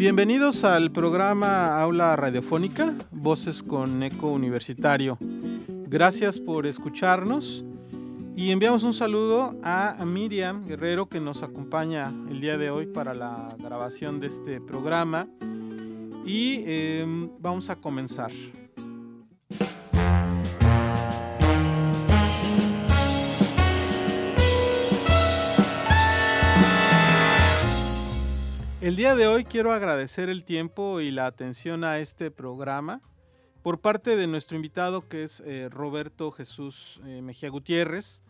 Bienvenidos al programa Aula Radiofónica, Voces con Eco Universitario. Gracias por escucharnos y enviamos un saludo a Miriam Guerrero que nos acompaña el día de hoy para la grabación de este programa y em, vamos a comenzar. El día de hoy quiero agradecer el tiempo y la atención a este programa por parte de nuestro invitado que es eh, Roberto Jesús eh, Mejía Gutiérrez,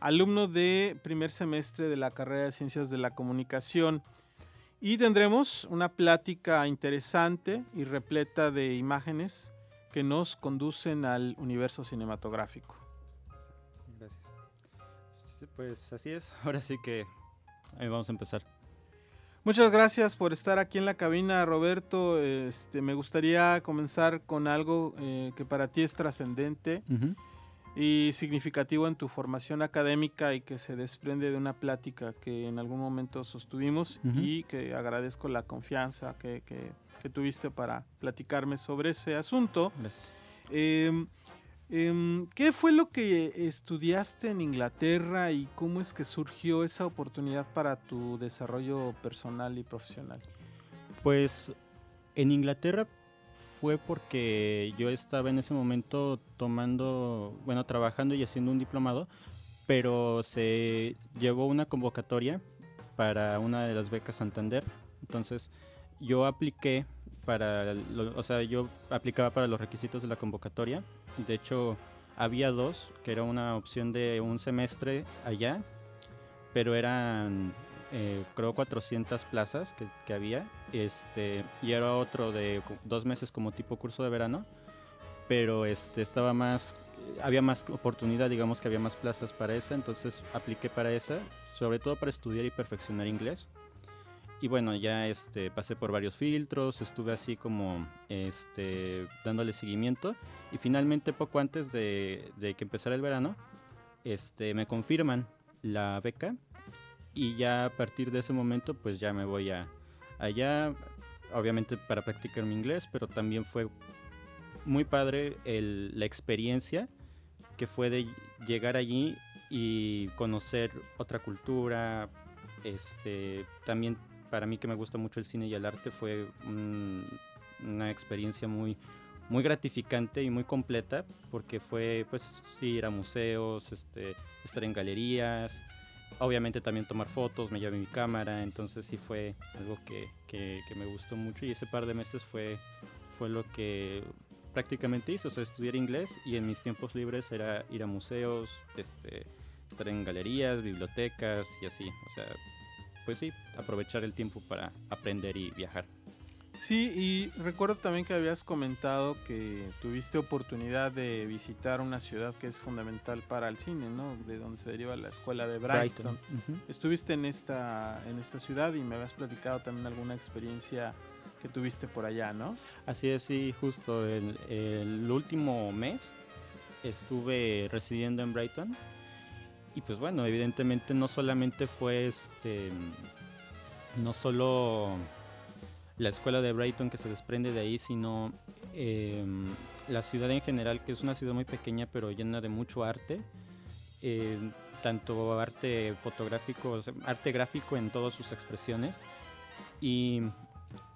alumno de primer semestre de la carrera de Ciencias de la Comunicación. Y tendremos una plática interesante y repleta de imágenes que nos conducen al universo cinematográfico. Gracias. Pues así es, ahora sí que vamos a empezar. Muchas gracias por estar aquí en la cabina, Roberto. Este, me gustaría comenzar con algo eh, que para ti es trascendente y significativo en tu formación académica y que se desprende de una plática que en algún momento sostuvimos y que agradezco la confianza que, tuviste para platicarme sobre ese asunto. Gracias. Em, ¿Qué fue lo que estudiaste en Inglaterra y cómo es que surgió esa oportunidad para tu desarrollo personal y profesional? Pues en Inglaterra fue porque yo estaba en ese momento tomando, bueno, trabajando y haciendo un diplomado, pero se llevó una convocatoria para una de las becas Santander. Entonces yo apliqué para, o sea, yo aplicaba para los requisitos de la convocatoria. De hecho, había dos, que era una opción de un semestre allá, pero eran, eh, creo, 400 plazas que, que, había, este, y era otro de dos meses como tipo curso de verano, pero este, estaba más, había más oportunidad, digamos que había más plazas para esa, entonces apliqué para esa, sobre todo para estudiar y perfeccionar inglés y bueno, ya este, pasé por varios filtros, estuve así como este, dándole seguimiento y finalmente poco antes de, que empezara el verano, este, me confirman la beca y ya a partir de ese momento pues ya me voy a allá, obviamente para practicar mi inglés, pero también fue muy padre la experiencia que fue de llegar allí y conocer otra cultura, este, también para mí que me gusta mucho el cine y el arte fue una experiencia muy, muy gratificante y muy completa porque fue pues ir a museos, este, estar en galerías, obviamente también tomar fotos, me llevé mi cámara, entonces sí fue algo que, que, me gustó mucho y ese par de meses fue, fue lo que prácticamente hice, o sea, estudiar inglés y en mis tiempos libres era ir a museos, este, estar en galerías, bibliotecas y así, pues sí, aprovechar el tiempo para aprender y viajar. Sí, y recuerdo también que habías comentado que tuviste oportunidad de visitar una ciudad que es fundamental para el cine, ¿no? De donde se deriva la escuela de Brighton. Estuviste en esta, en esta ciudad y me habías platicado también alguna experiencia que tuviste por allá, ¿no? Así es, sí, justo el, el último mes estuve residiendo en Brighton y pues bueno, evidentemente no solamente fue este. No solo la escuela de Brighton que se desprende de ahí, sino em, la ciudad en general, que es una ciudad muy pequeña pero llena de mucho arte. Em, tanto arte fotográfico, arte gráfico en todas sus expresiones. Y,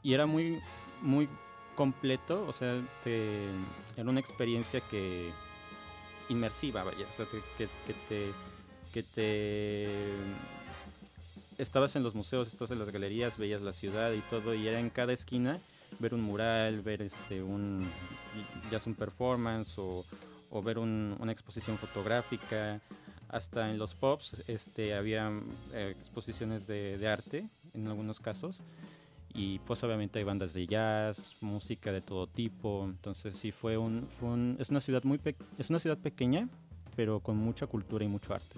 y era muy, muy completo, o sea, era una experiencia que inmersiva, vaya, o sea, que te que te estabas en los museos, estabas en las galerías, veías la ciudad y todo, y era en cada esquina ver un mural, ver este un ya un performance o, ver una exposición fotográfica. Hasta en los pubs este, había eh, exposiciones de, arte en algunos casos. Y pues obviamente hay bandas de jazz, música de todo tipo. Entonces sí fue un, es una ciudad muy es una ciudad pequeña, pero con mucha cultura y mucho arte.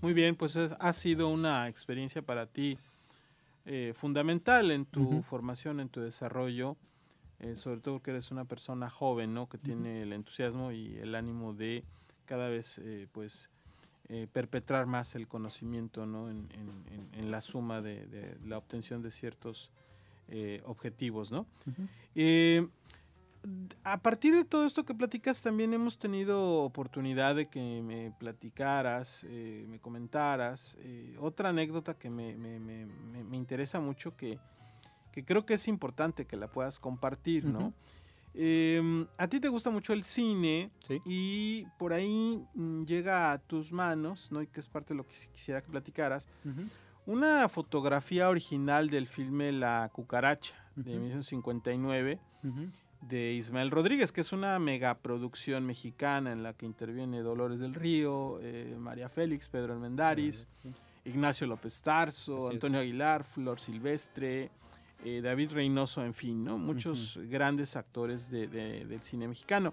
Muy bien, pues ha sido una experiencia para ti eh, fundamental en tu formación, en tu desarrollo, eh, sobre todo que eres una persona joven, ¿no? Que tiene el entusiasmo y el ánimo de cada vez, eh, pues, perpetrar más el conocimiento, ¿no? En, la suma de, la obtención de ciertos eh, objetivos, ¿no? Eh, a partir de todo esto que platicas, también hemos tenido oportunidad de que me platicaras, eh, me comentaras. otra anécdota que me, interesa mucho, que, creo que es importante que la puedas compartir, ¿no? Em, a ti te gusta mucho el cine y por ahí mm, llega a tus manos, ¿no? Y que es parte de lo que quisiera que platicaras. Una fotografía original del filme La Cucaracha de 1959 de Ismael Rodríguez, que es una megaproducción mexicana en la que interviene Dolores del Río, eh, María Félix, Pedro Almendaris, Ignacio López Tarso, Antonio Aguilar, Flor Silvestre, eh, David Reynoso, en fin, ¿no? muchos grandes actores del cine mexicano.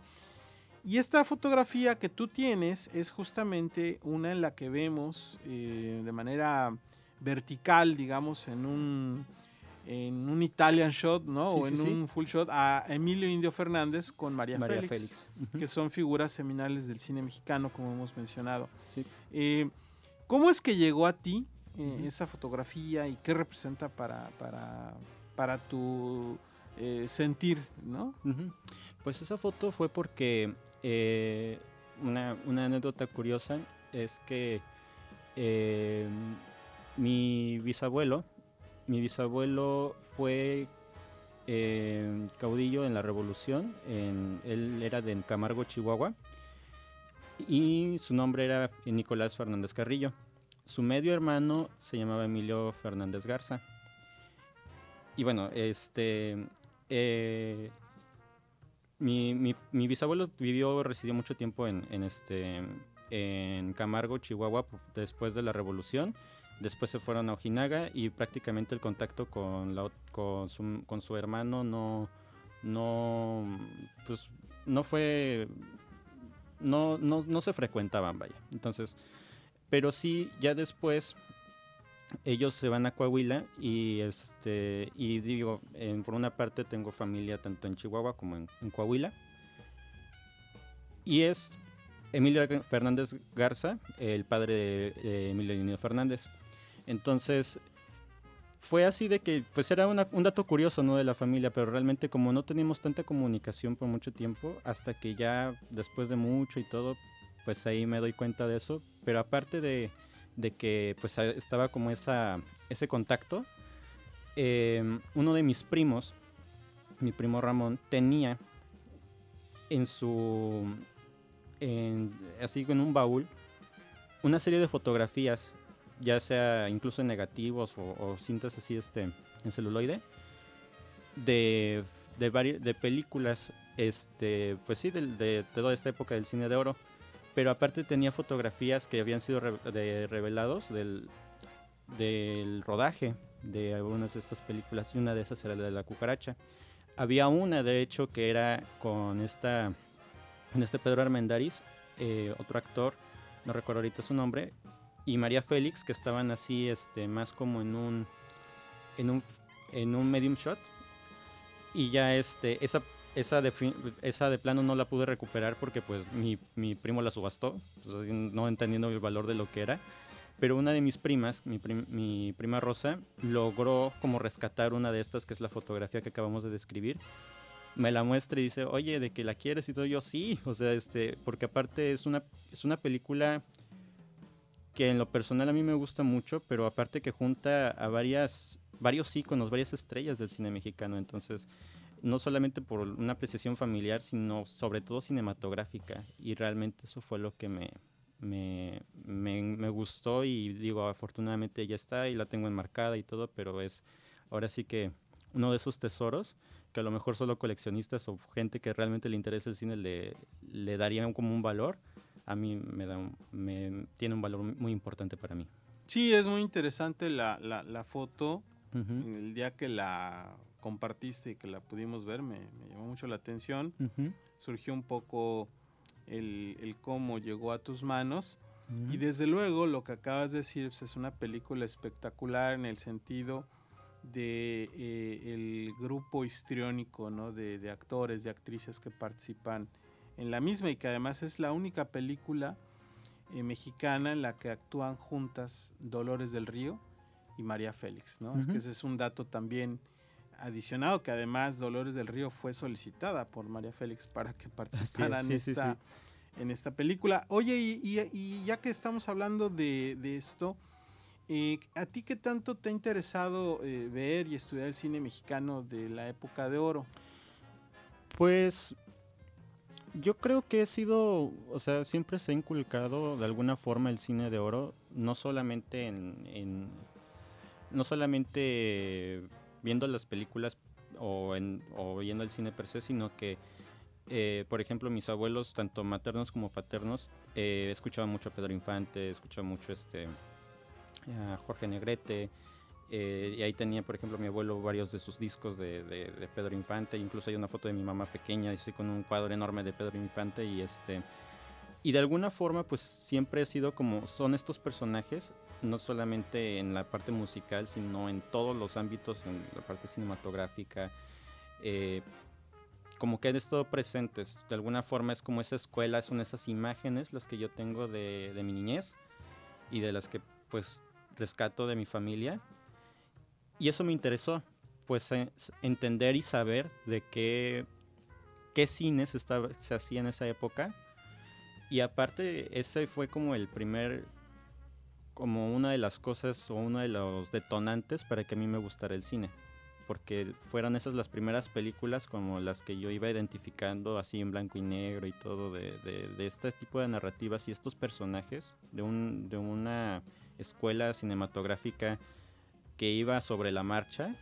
Y esta fotografía que tú tienes es justamente una en la que vemos eh, de manera vertical, digamos, en un, en un Italian shot, ¿no? o en un full shot a Emilio Indio Fernández con María, Félix, que son figuras seminales del cine mexicano, como hemos mencionado. Eh, ¿Cómo es que llegó a ti eh, esa fotografía y qué representa para, para, para tu eh, sentir, ¿no? Pues esa foto fue porque una, una, anécdota curiosa es que mi bisabuelo, mi bisabuelo fue eh, caudillo en la revolución, él era de Camargo, Chihuahua, y su nombre era Nicolás Fernández Carrillo. Su medio hermano se llamaba Emilio Fernández Garza. Y bueno, este... Eh, mi, bisabuelo vivió, residió mucho tiempo en, este, en Camargo, Chihuahua, después de la revolución Después se fueron a Ojinaga y prácticamente el contacto con, con, su, con su hermano no, no, pues, no fue, no, no, no se frecuentaban, vaya. Entonces, pero sí, ya después ellos se van a Coahuila y este y digo por una parte tengo familia tanto en Chihuahua como en, Coahuila y es Emilio Fernández Garza el padre de, Emilio Fernández entonces, fue así de que, pues era un dato curioso, ¿no? De la familia, pero realmente como no teníamos tanta comunicación por mucho tiempo, hasta que ya después de mucho y todo, pues ahí me doy cuenta de eso. Pero aparte de, que pues estaba como esa, ese contacto, em, uno de mis primos, mi primo Ramón, tenía en su, así en un baúl, una serie de fotografías ya sea incluso en negativos o, cintas así este, en celuloide, de, de, de películas, este, pues sí, de, toda esta época del cine de oro. Pero aparte tenía fotografías que habían sido revelados del, del rodaje de algunas de estas películas y una de esas era la de la cucaracha. Había una, de hecho, que era con esta, en este Pedro Armendáriz, eh, otro actor, no recuerdo ahorita su nombre, y María Félix, que estaban así, este, más como en un, en un, en un medium shot. Y ya este, esa, esa, de, esa de plano no la pude recuperar porque pues mi, mi primo la subastó, no entendiendo el valor de lo que era. Pero una de mis primas, mi, mi, prima Rosa, logró como rescatar una de estas, que es la fotografía que acabamos de describir. Me la muestra y dice, oye, ¿de que la quieres? Y todo yo, sí. O sea, este, porque aparte es una, es una película que en lo personal a mí me gusta mucho, pero aparte que junta a varias, varios íconos, varias estrellas del cine mexicano, entonces no solamente por una apreciación familiar, sino sobre todo cinematográfica, y realmente eso fue lo que me, me, me, gustó y digo, afortunadamente ya está y la tengo enmarcada y todo, pero es ahora sí que uno de esos tesoros que a lo mejor solo coleccionistas o gente que realmente le interesa el cine le, le darían como un valor a mí me, da me tiene un valor muy importante para mí. Sí, es muy interesante la, la, foto. El día que la compartiste y que la pudimos ver me, llamó mucho la atención. Surgió un poco el, el, cómo llegó a tus manos. Y desde luego lo que acabas de decir pues, es una película espectacular en el sentido de eh, el grupo histriónico ¿no? de, de, actores, de actrices que participan en la misma y que además es la única película eh, mexicana en la que actúan juntas Dolores del Río y María Félix, ¿no? Es que ese es un dato también adicionado que además Dolores del Río fue solicitada por María Félix para que participara en, esta, en esta película. Oye, y, ya que estamos hablando de, esto, eh, ¿a ti qué tanto te ha interesado eh, ver y estudiar el cine mexicano de la época de oro? Pues yo creo que he sido, o sea, siempre se ha inculcado de alguna forma el cine de oro, no solamente en, no solamente viendo las películas o, en, viendo el cine per se, sino que, eh, por ejemplo, mis abuelos, tanto maternos como paternos, eh, escuchaban mucho a Pedro Infante, escuchaban mucho este, a Jorge Negrete, eh, y ahí tenía, por ejemplo, mi abuelo varios de sus discos de, de, Pedro Infante. Incluso hay una foto de mi mamá pequeña, así con un cuadro enorme de Pedro Infante. Y este. Y de alguna forma, pues siempre he sido como. Son estos personajes, no solamente en la parte musical, sino en todos los ámbitos, en la parte cinematográfica. Eh, como que han estado presentes. De alguna forma es como esa escuela, son esas imágenes las que yo tengo de, de mi niñez y de las que pues rescato de mi familia y eso me interesó, pues entender y saber de qué, qué cines se hacía en esa época. Y aparte, ese fue como el primer, como una de las cosas o uno de los detonantes para que a mí me gustara el cine. Porque fueron esas las primeras películas como las que yo iba identificando así en blanco y negro y todo de, de, este tipo de narrativas y estos personajes de, un, de una escuela cinematográfica que iba sobre la marcha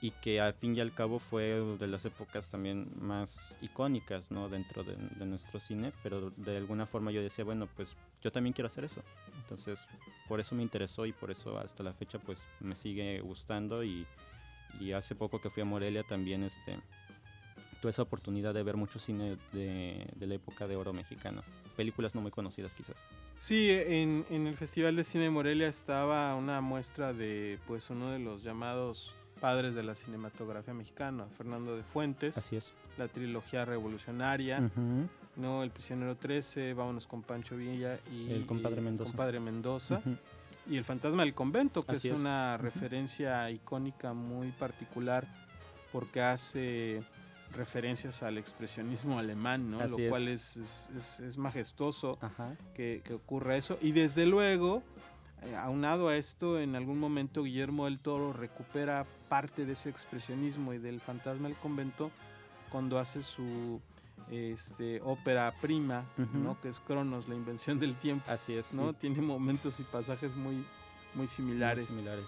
y que al fin y al cabo fue de las épocas también más icónicas ¿no? dentro de, nuestro cine, pero de alguna forma yo decía, bueno, pues yo también quiero hacer eso. Entonces, por eso me interesó y por eso hasta la fecha pues me sigue gustando y, y hace poco que fui a Morelia también este, tuve esa oportunidad de ver mucho cine de, de la época de oro mexicano, películas no muy conocidas quizás. Sí, en, el Festival de Cine de Morelia estaba una muestra de pues uno de los llamados padres de la cinematografía mexicana, Fernando de Fuentes. Así es. La trilogía revolucionaria, ¿no? El prisionero 13, Vámonos con Pancho Villa y El compadre Mendoza. compadre Mendoza. Y El fantasma del convento, que es, una referencia icónica muy particular porque hace referencias al expresionismo alemán, ¿no? Lo cual es, es, majestuoso que, que, ocurra eso. Y desde luego, eh, aunado a esto, en algún momento Guillermo del Toro recupera parte de ese expresionismo y del fantasma del convento cuando hace su este, ópera prima, ¿no? Que es Cronos, la invención del tiempo. Así es. ¿no? Tiene momentos y pasajes muy, muy similares. Muy, similares.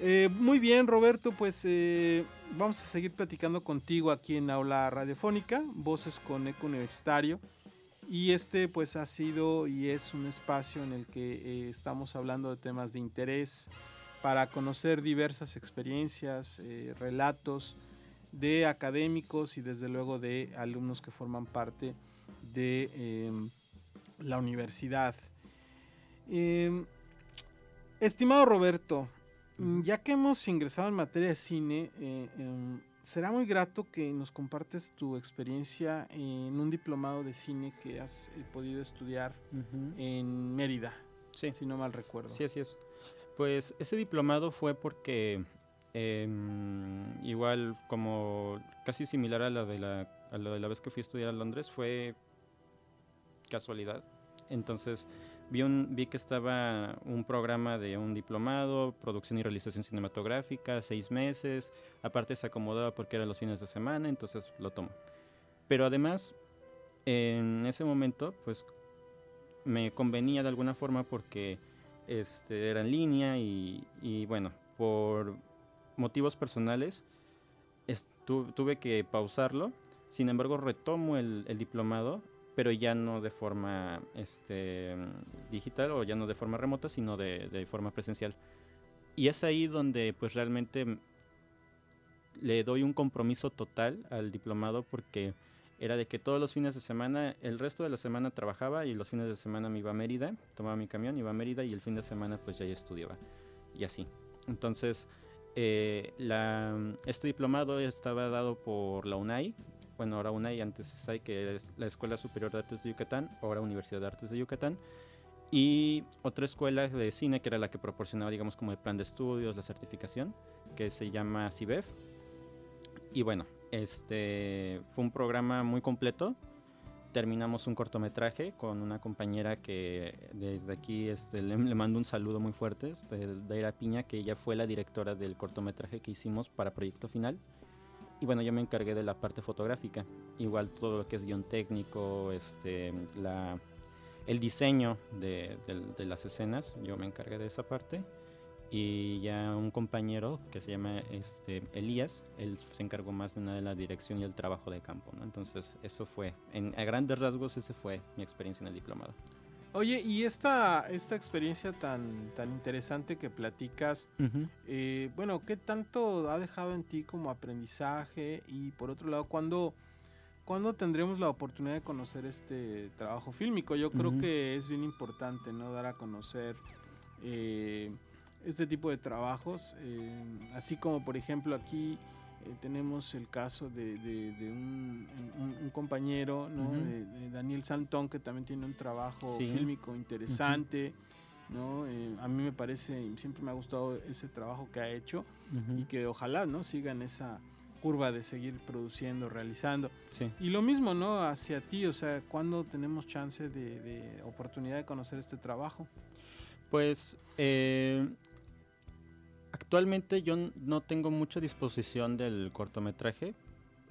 Eh, muy bien, Roberto, pues eh, vamos a seguir platicando contigo aquí en Aula Radiofónica, Voces con Eco Universitario. Y este pues ha sido y es un espacio en el que eh, estamos hablando de temas de interés para conocer diversas experiencias, relatos de académicos y desde luego de alumnos que forman parte de em, la universidad. Estimado Roberto, mm, ya que hemos ingresado en materia de cine, eh, em, será muy grato que nos compartes tu experiencia en un diplomado de cine que has eh, podido estudiar en Mérida, sí. si no mal recuerdo. Sí, así es. Pues ese diplomado fue porque em, igual como casi similar a la, de la, a la de la vez que fui a estudiar a Londres, fue casualidad. Entonces Vi, que estaba un programa de un diplomado, producción y realización cinematográfica, seis meses. Aparte se acomodaba porque eran los fines de semana, entonces lo tomo. Pero además, en ese momento, pues me convenía de alguna forma porque este, era en línea y, bueno, por motivos personales tuve que pausarlo. Sin embargo, retomo el diplomado pero ya no de forma este, digital o ya no de forma remota, sino de, forma presencial. Y es ahí donde pues realmente le doy un compromiso total al diplomado porque era de que todos los fines de semana, el resto de la semana trabajaba y los fines de semana me iba a Mérida, tomaba mi camión, iba a Mérida y el fin de semana pues ya, estudiaba. Y así. Entonces, eh, la, este diplomado estaba dado por la UNAI, bueno, ahora una y antes SAI, que es la Escuela Superior de Artes de Yucatán, ahora Universidad de Artes de Yucatán, y otra escuela de cine que era la que proporcionaba, digamos, como el plan de estudios, la certificación, que se llama CIBEF, Y bueno, este fue un programa muy completo. Terminamos un cortometraje con una compañera que desde aquí este, le, mando un saludo muy fuerte, este, Daira Piña, que ella fue la directora del cortometraje que hicimos para Proyecto Final. Y bueno, yo me encargué de la parte fotográfica, igual todo lo que es guion técnico, este, la, el diseño de, de las escenas, yo me encargué de esa parte y ya un compañero que se llama este, Elías, él se encargó más de nada de la dirección y el trabajo de campo, ¿no? Entonces, eso fue, en, a grandes rasgos, ese fue mi experiencia en el diplomado. Oye, y esta, esta experiencia tan, tan interesante que platicas, eh, bueno, ¿qué tanto ha dejado en ti como aprendizaje? Y por otro lado, ¿cuándo, ¿cuándo tendremos la oportunidad de conocer este trabajo fílmico? Yo creo que es bien importante, ¿no? Dar a conocer... Eh, este tipo de trabajos, eh, así como por ejemplo aquí eh, tenemos el caso de, un, compañero, ¿no? de, Daniel Santón, que también tiene un trabajo fílmico interesante. ¿no? Eh, a mí me parece, siempre me ha gustado ese trabajo que ha hecho y que ojalá no sigan esa curva de seguir produciendo, realizando. Y lo mismo, ¿no? Hacia ti, o sea, ¿cuándo tenemos chance de, oportunidad de conocer este trabajo? Pues Actualmente yo no tengo mucha disposición del cortometraje.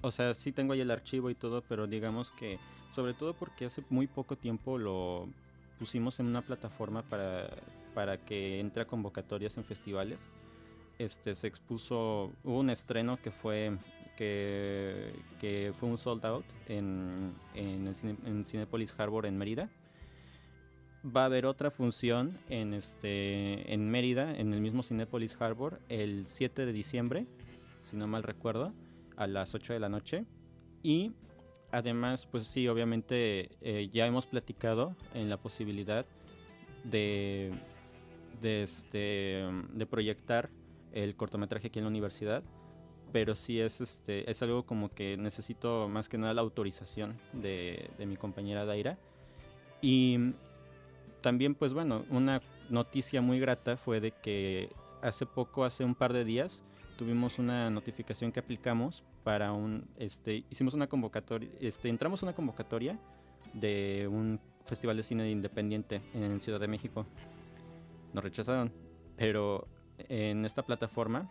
O sea, sí tengo ahí el archivo y todo, pero digamos que, sobre todo porque hace muy poco tiempo lo pusimos en una plataforma para, para que entre convocatorias en festivales. Este, se expuso, hubo un estreno que fue que, que fue un sold out en, en, en Cinepolis Harbor en Mérida va a haber otra función en, este, en Mérida, en el mismo Cinepolis Harbor, el 7 de diciembre, si no mal recuerdo, a las 8 de la noche. Y además, pues sí, obviamente eh, ya hemos platicado en la posibilidad de, de, este, de proyectar el cortometraje aquí en la universidad pero sí es este es algo como que necesito más que nada la autorización de, de mi compañera Daira y también, pues bueno, una noticia muy grata fue de que hace poco, hace un par de días, tuvimos una notificación que aplicamos para un, este, hicimos una convocatoria, este, entramos a una convocatoria de un festival de cine independiente en Ciudad de México. Nos rechazaron, pero en esta plataforma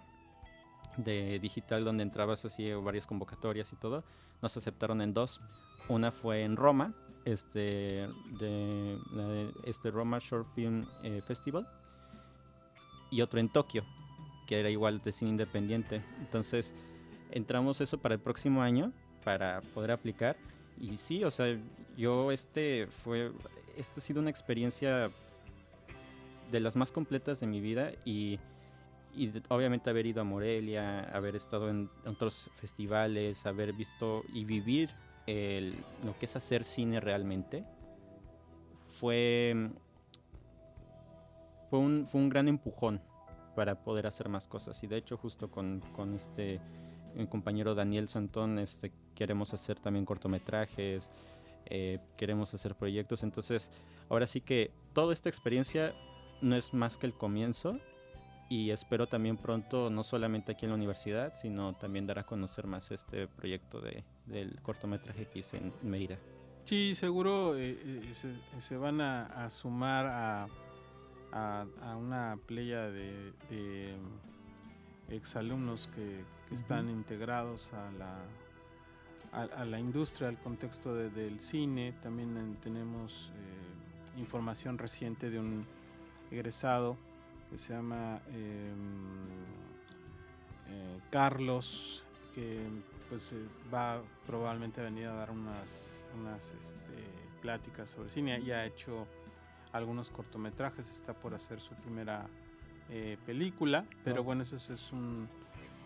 de digital donde entrabas así varias convocatorias y todo, nos aceptaron en dos. Una fue en Roma este, de, este Roma Short Film eh, Festival y otro en Tokio, que era igual de cine independiente. Entonces entramos eso para el próximo año para poder aplicar y sí, o sea, yo este fue, esta ha sido una experiencia de las más completas de mi vida y, y obviamente haber ido a Morelia, haber estado en otros festivales, haber visto y vivir lo que es hacer cine realmente fue, fue, un, fue un gran empujón para poder hacer más cosas. Y de hecho justo con, con este mi compañero Daniel Santón este, queremos hacer también cortometrajes, eh, queremos hacer proyectos. Entonces ahora sí que toda esta experiencia no es más que el comienzo y espero también pronto, no solamente aquí en la universidad, sino también dar a conocer más este proyecto de, del cortometraje que hice en Mérida. Sí, seguro eh, eh, se, van a, sumar a, a, una playa de, de exalumnos que, están integrados a la, a, la industria, al contexto del cine. También tenemos eh, información reciente de un egresado que se llama em, eh, Carlos, que pues eh, va probablemente a venir a dar unas, unas este, pláticas sobre cine. Ya ha hecho algunos cortometrajes, está por hacer su primera eh, película, pero bueno, eso, es un,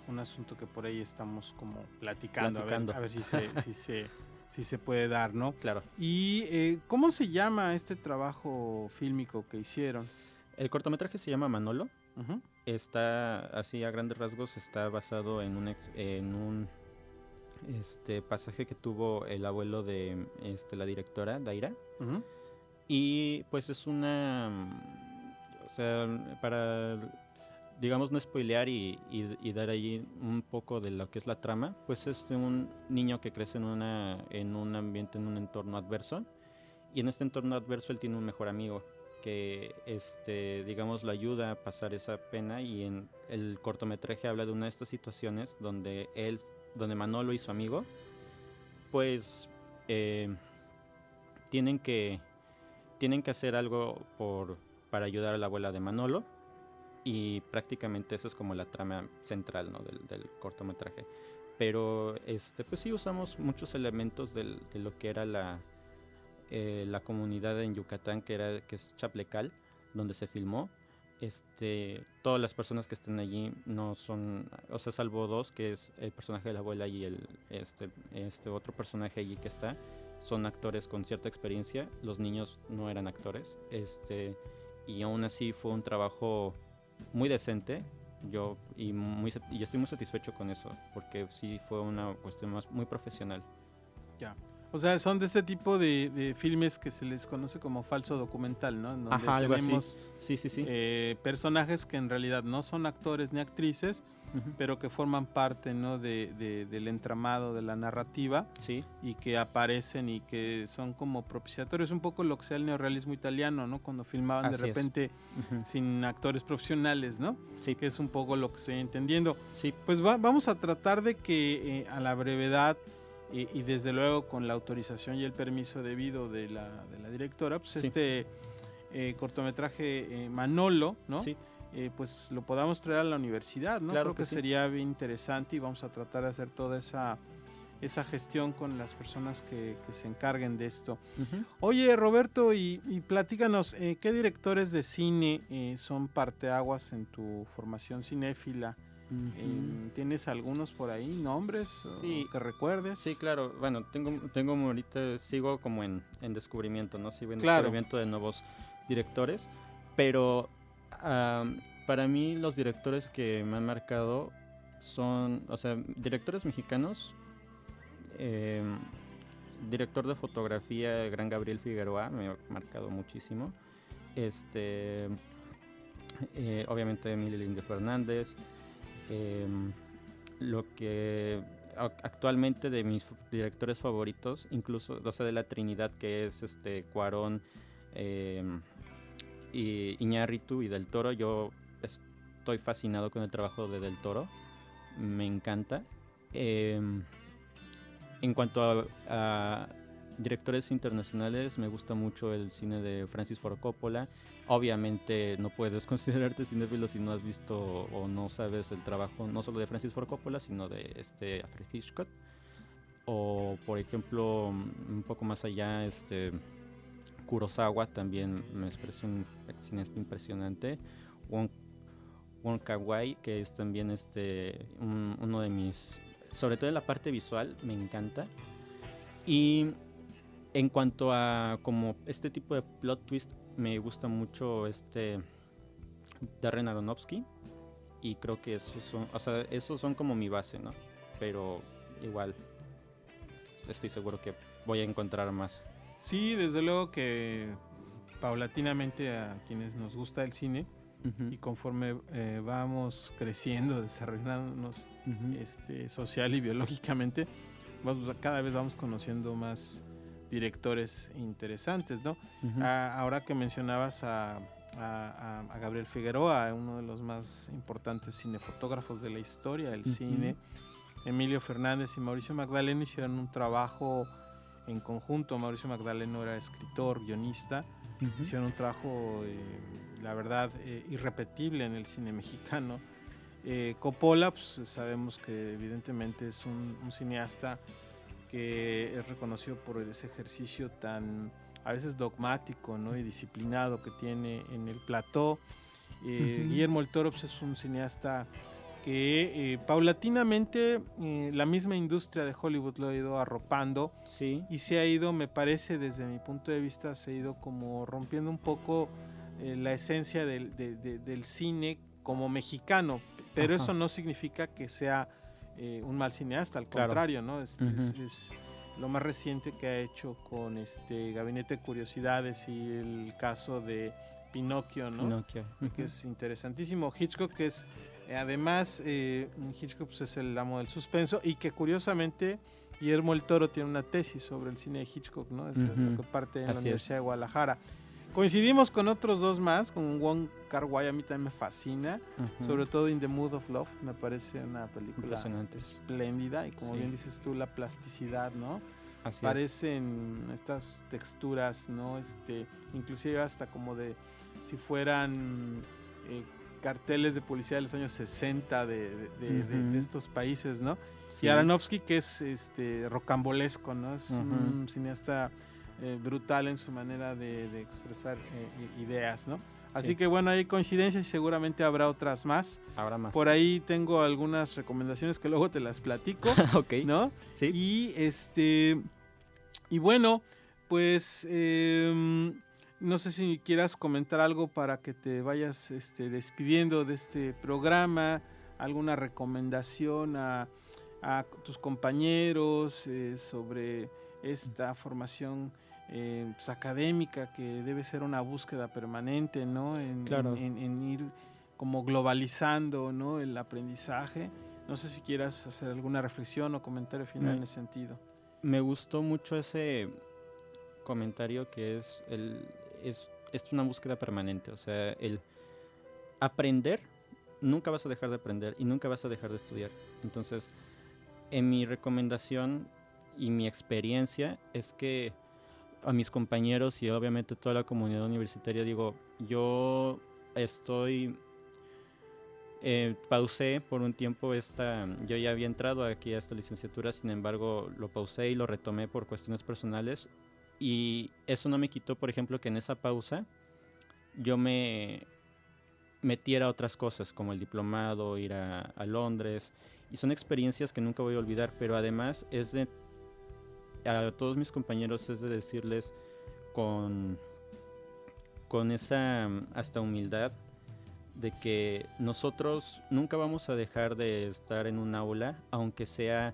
un, asunto que por ahí estamos como platicando, A, ver, si se, si se, si se puede dar, ¿no? Claro. ¿Y cómo se llama este trabajo fílmico que hicieron? El cortometraje se llama Manolo. Está, así a grandes rasgos, está basado en un, en un este, pasaje que tuvo el abuelo de este, la directora, Daira. Y pues es una... O sea, para digamos, no spoilear y, y, dar ahí un poco de lo que es la trama, pues es de un niño que crece en, una, en un ambiente, en un entorno adverso. Y en este entorno adverso él tiene un mejor amigo que, este, digamos, lo ayuda a pasar esa pena. Y en el cortometraje habla de una de estas situaciones donde él, donde Manolo y su amigo, pues eh, tienen que tienen que hacer algo por, para ayudar a la abuela de Manolo y prácticamente eso es como la trama central ¿no? del, cortometraje. Pero este, pues sí usamos muchos elementos de lo que era la, eh, la comunidad en Yucatán, que, era, que es Chaplecal, donde se filmó. Este, todas las personas que estén allí no son, o sea, salvo dos, que es el personaje de la abuela y el, este, este otro personaje allí que está, son actores con cierta experiencia. Los niños no eran actores. Este, y aún así fue un trabajo muy decente. Yo, y, muy, y estoy muy satisfecho con eso, porque sí fue una cuestión más muy profesional. Ya. O sea, son de este tipo de, filmes que se les conoce como falso documental, ¿no? donde Ajá, algo tenemos, Sí, sí, sí. Eh, personajes que en realidad no son actores ni actrices, pero que forman parte ¿no? de, del entramado de la narrativa sí. y que aparecen y que son como propiciatorios, un poco lo que sea el neorrealismo italiano, ¿no? cuando filmaban de repente sin actores profesionales, ¿no? Sí. que es un poco lo que estoy entendiendo. Sí. Pues vamos a tratar de que eh, a la brevedad y, desde luego con la autorización y el permiso debido de la, de la directora, pues este eh, cortometraje eh, Manolo, ¿no? Sí eh, pues lo podamos traer a la universidad, ¿no? Claro Creo que, sería bien interesante y vamos a tratar de hacer toda esa, esa gestión con las personas que, se encarguen de esto. Oye, Roberto, y, platícanos, eh, ¿qué directores de cine son parteaguas en tu formación cinéfila? ¿Tienes algunos por ahí, nombres sí. que recuerdes? Sí, claro. Bueno, tengo, tengo ahorita, sigo como en, descubrimiento, ¿no? Sigo en descubrimiento de nuevos directores, pero para mí los directores que me han marcado son, o sea, directores mexicanos. Em, director de fotografía, Gran Gabriel Figueroa, me ha marcado muchísimo. Este, eh, obviamente Emilio Linde Fernández. Em, lo que actualmente de mis directores favoritos, incluso, o sea, de la Trinidad que es este Cuarón, em, y Iñárritu y Del Toro, yo estoy fascinado con el trabajo de Del Toro. Me encanta. Em, en cuanto a, directores internacionales, me gusta mucho el cine de Francis Ford Coppola. Obviamente no puedes considerarte cinéfilo si no has visto o no sabes el trabajo no solo de Francis Ford Coppola, sino de este Alfred Hitchcock. O por ejemplo, un poco más allá, este Kurosawa también me parece un cineasta impresionante. Wong, Wong Kar Wai, que es también este uno de mis, sobre todo en la parte visual, me encanta. Y en cuanto a como este tipo de plot twist, me gusta mucho este Darren Aronofsky y creo que esos son, o sea, esos son como mi base, ¿no? Pero igual estoy seguro que voy a encontrar más. Sí, desde luego que paulatinamente a quienes nos gusta el cine y conforme eh, vamos creciendo, desarrollándonos este, social y biológicamente, cada vez vamos conociendo más directores interesantes, ¿no? Ah, ahora que mencionabas a, Gabriel Figueroa, uno de los más importantes cinefotógrafos de la historia del cine, Emilio Fernández y Mauricio Magdaleno hicieron un trabajo en conjunto. Mauricio Magdaleno era escritor, guionista. Hicieron un trabajo, eh, la verdad, eh, irrepetible en el cine mexicano. Eh, Coppola, pues, sabemos que evidentemente es un, cineasta que es reconocido por ese ejercicio tan a veces dogmático ¿no? y disciplinado que tiene en el plató. Guillermo el Toro pues, es un cineasta que eh, paulatinamente eh, la misma industria de Hollywood lo ha ido arropando sí. y se ha ido, me parece, desde mi punto de vista, se ha ido como rompiendo un poco eh, la esencia del, cine como mexicano, pero eso no significa que sea un mal cineasta, al contrario, ¿no? Es, es, lo más reciente que ha hecho con este Gabinete de Curiosidades y el caso de Pinocchio, ¿no? Pinocchio. Que es interesantísimo. Hitchcock, que es, eh, además, eh, Hitchcock pues, es el amo del suspenso y que curiosamente Guillermo el Toro tiene una tesis sobre el cine de Hitchcock, ¿no? Es lo que parte en la Así. Universidad de Guadalajara. Coincidimos con otros dos más, con Wong Kar Wai, a mí también me fascina, sobre todo In the Mood of Love, me parece una película espléndida y como Sí. bien dices tú, la plasticidad, ¿no? Así es. parecen estas texturas, ¿no? Este, inclusive hasta como de si fueran eh, carteles de policía de los años 60 de, de- de- de- de Ujú. estos países, ¿no? Sí. Y Aronofsky que es este rocambolesco, ¿no? Es un cineasta eh, brutal en su manera de, de expresar eh, ideas, ¿no? Así Sí. que bueno, hay coincidencias y seguramente habrá otras más. Ahora más. Por ahí tengo algunas recomendaciones que luego te las platico, ok. ¿no? Sí. Y este. Y bueno, pues. em, no sé si quieras comentar algo para que te vayas este, despidiendo de este programa. Alguna recomendación a, a tus compañeros eh, sobre esta formación eh, pues, académica que debe ser una búsqueda permanente, ¿no? En, Claro. en- en- en ir como globalizando, ¿no? El aprendizaje. No sé si quieras hacer alguna reflexión o comentario final Me- en ese sentido. Me gustó mucho ese comentario que es el es, es una búsqueda permanente. O sea, el aprender, nunca vas a dejar de aprender y nunca vas a dejar de estudiar. Entonces, en mi recomendación y mi experiencia es que a mis compañeros y obviamente toda la comunidad universitaria digo, yo estoy eh, pausé por un tiempo esta, yo ya había entrado aquí a esta licenciatura, sin embargo lo pausé y lo retomé por cuestiones personales. Y eso no me quitó, por ejemplo, que en esa pausa yo me metiera a otras cosas como el diplomado, ir a, a Londres y son experiencias que nunca voy a olvidar, pero además es de a todos mis compañeros es de decirles con con esa hasta humildad de que nosotros nunca vamos a dejar de estar en un aula, aunque sea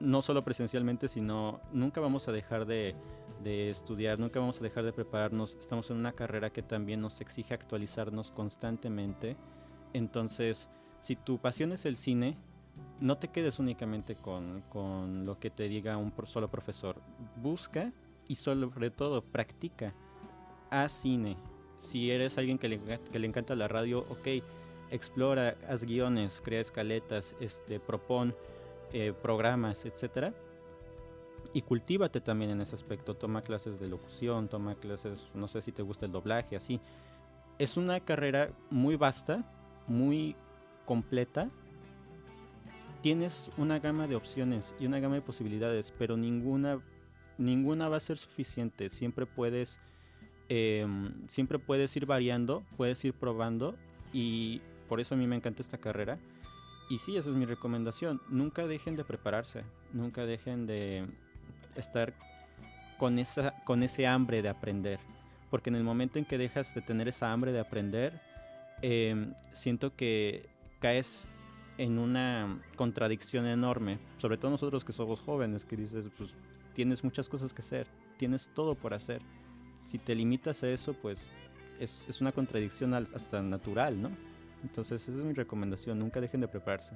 no solo presencialmente, sino nunca vamos a dejar de, de estudiar, nunca vamos a dejar de prepararnos. Estamos en una carrera que también nos exige actualizarnos constantemente. Entonces, si tu pasión es el cine, no te quedes únicamente con, con lo que te diga un solo profesor. Busca y sobre todo practica. Haz cine. Si eres alguien que le, que le encanta la radio, ok, explora, haz guiones, crea escaletas, este, propon eh, programas, etcétera. Y cultívate también en ese aspecto. Toma clases de locución, toma clases, no sé si te gusta el doblaje, así. Es una carrera muy vasta, muy completa. Tienes una gama de opciones y una gama de posibilidades, pero ninguna, ninguna va a ser suficiente. Siempre puedes, em, siempre puedes ir variando, puedes ir probando y por eso a mí me encanta esta carrera. Y sí, esa es mi recomendación. Nunca dejen de prepararse, nunca dejen de estar con, esa, con ese hambre de aprender. Porque en el momento en que dejas de tener esa hambre de aprender, em, siento que caes en una contradicción enorme. Sobre todo nosotros que somos jóvenes, que dices, pues tienes muchas cosas que hacer, tienes todo por hacer. Si te limitas a eso, pues es, es una contradicción al- hasta natural, ¿no? Entonces esa es mi recomendación, nunca dejen de prepararse.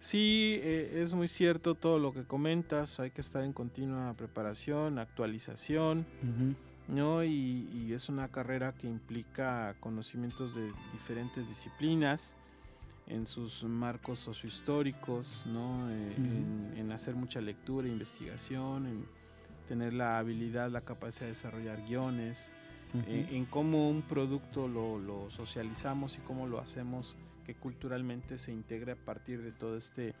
Sí, eh, es muy cierto todo lo que comentas. Hay que estar en continua preparación, actualización, ¿no? Y, y es una carrera que implica conocimientos de diferentes disciplinas en sus marcos sociohistóricos, ¿no? Eh, en, en hacer mucha lectura, investigación, en tener la habilidad, la capacidad de desarrollar guiones, eh, en cómo un producto lo, lo socializamos y cómo lo hacemos que culturalmente se integre a partir de todo este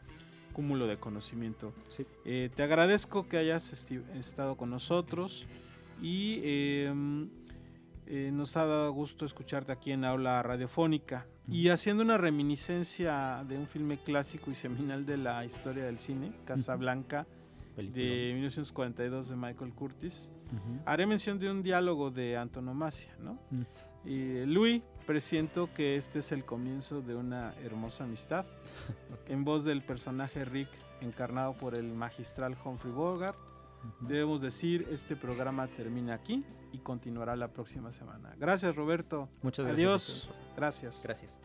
cúmulo de conocimiento. Sí. Eh, te agradezco que hayas estado con nosotros y eh, nos ha dado gusto escucharte aquí en Aula Radiofónica. Y haciendo una reminiscencia de un filme clásico y seminal de la historia del cine, Casablanca, Película. de 1942 de Michael Curtis, Ujú. haré mención de un diálogo de antonomasia, ¿no? Mm. Y Louis, presiento que este es el comienzo de una hermosa amistad. En voz del personaje Rick, encarnado por el magistral Humphrey Bogart, debemos decir, este programa termina aquí y continuará la próxima semana. Gracias Roberto. Muchas gracias. Adiós. Gracias. Gracias.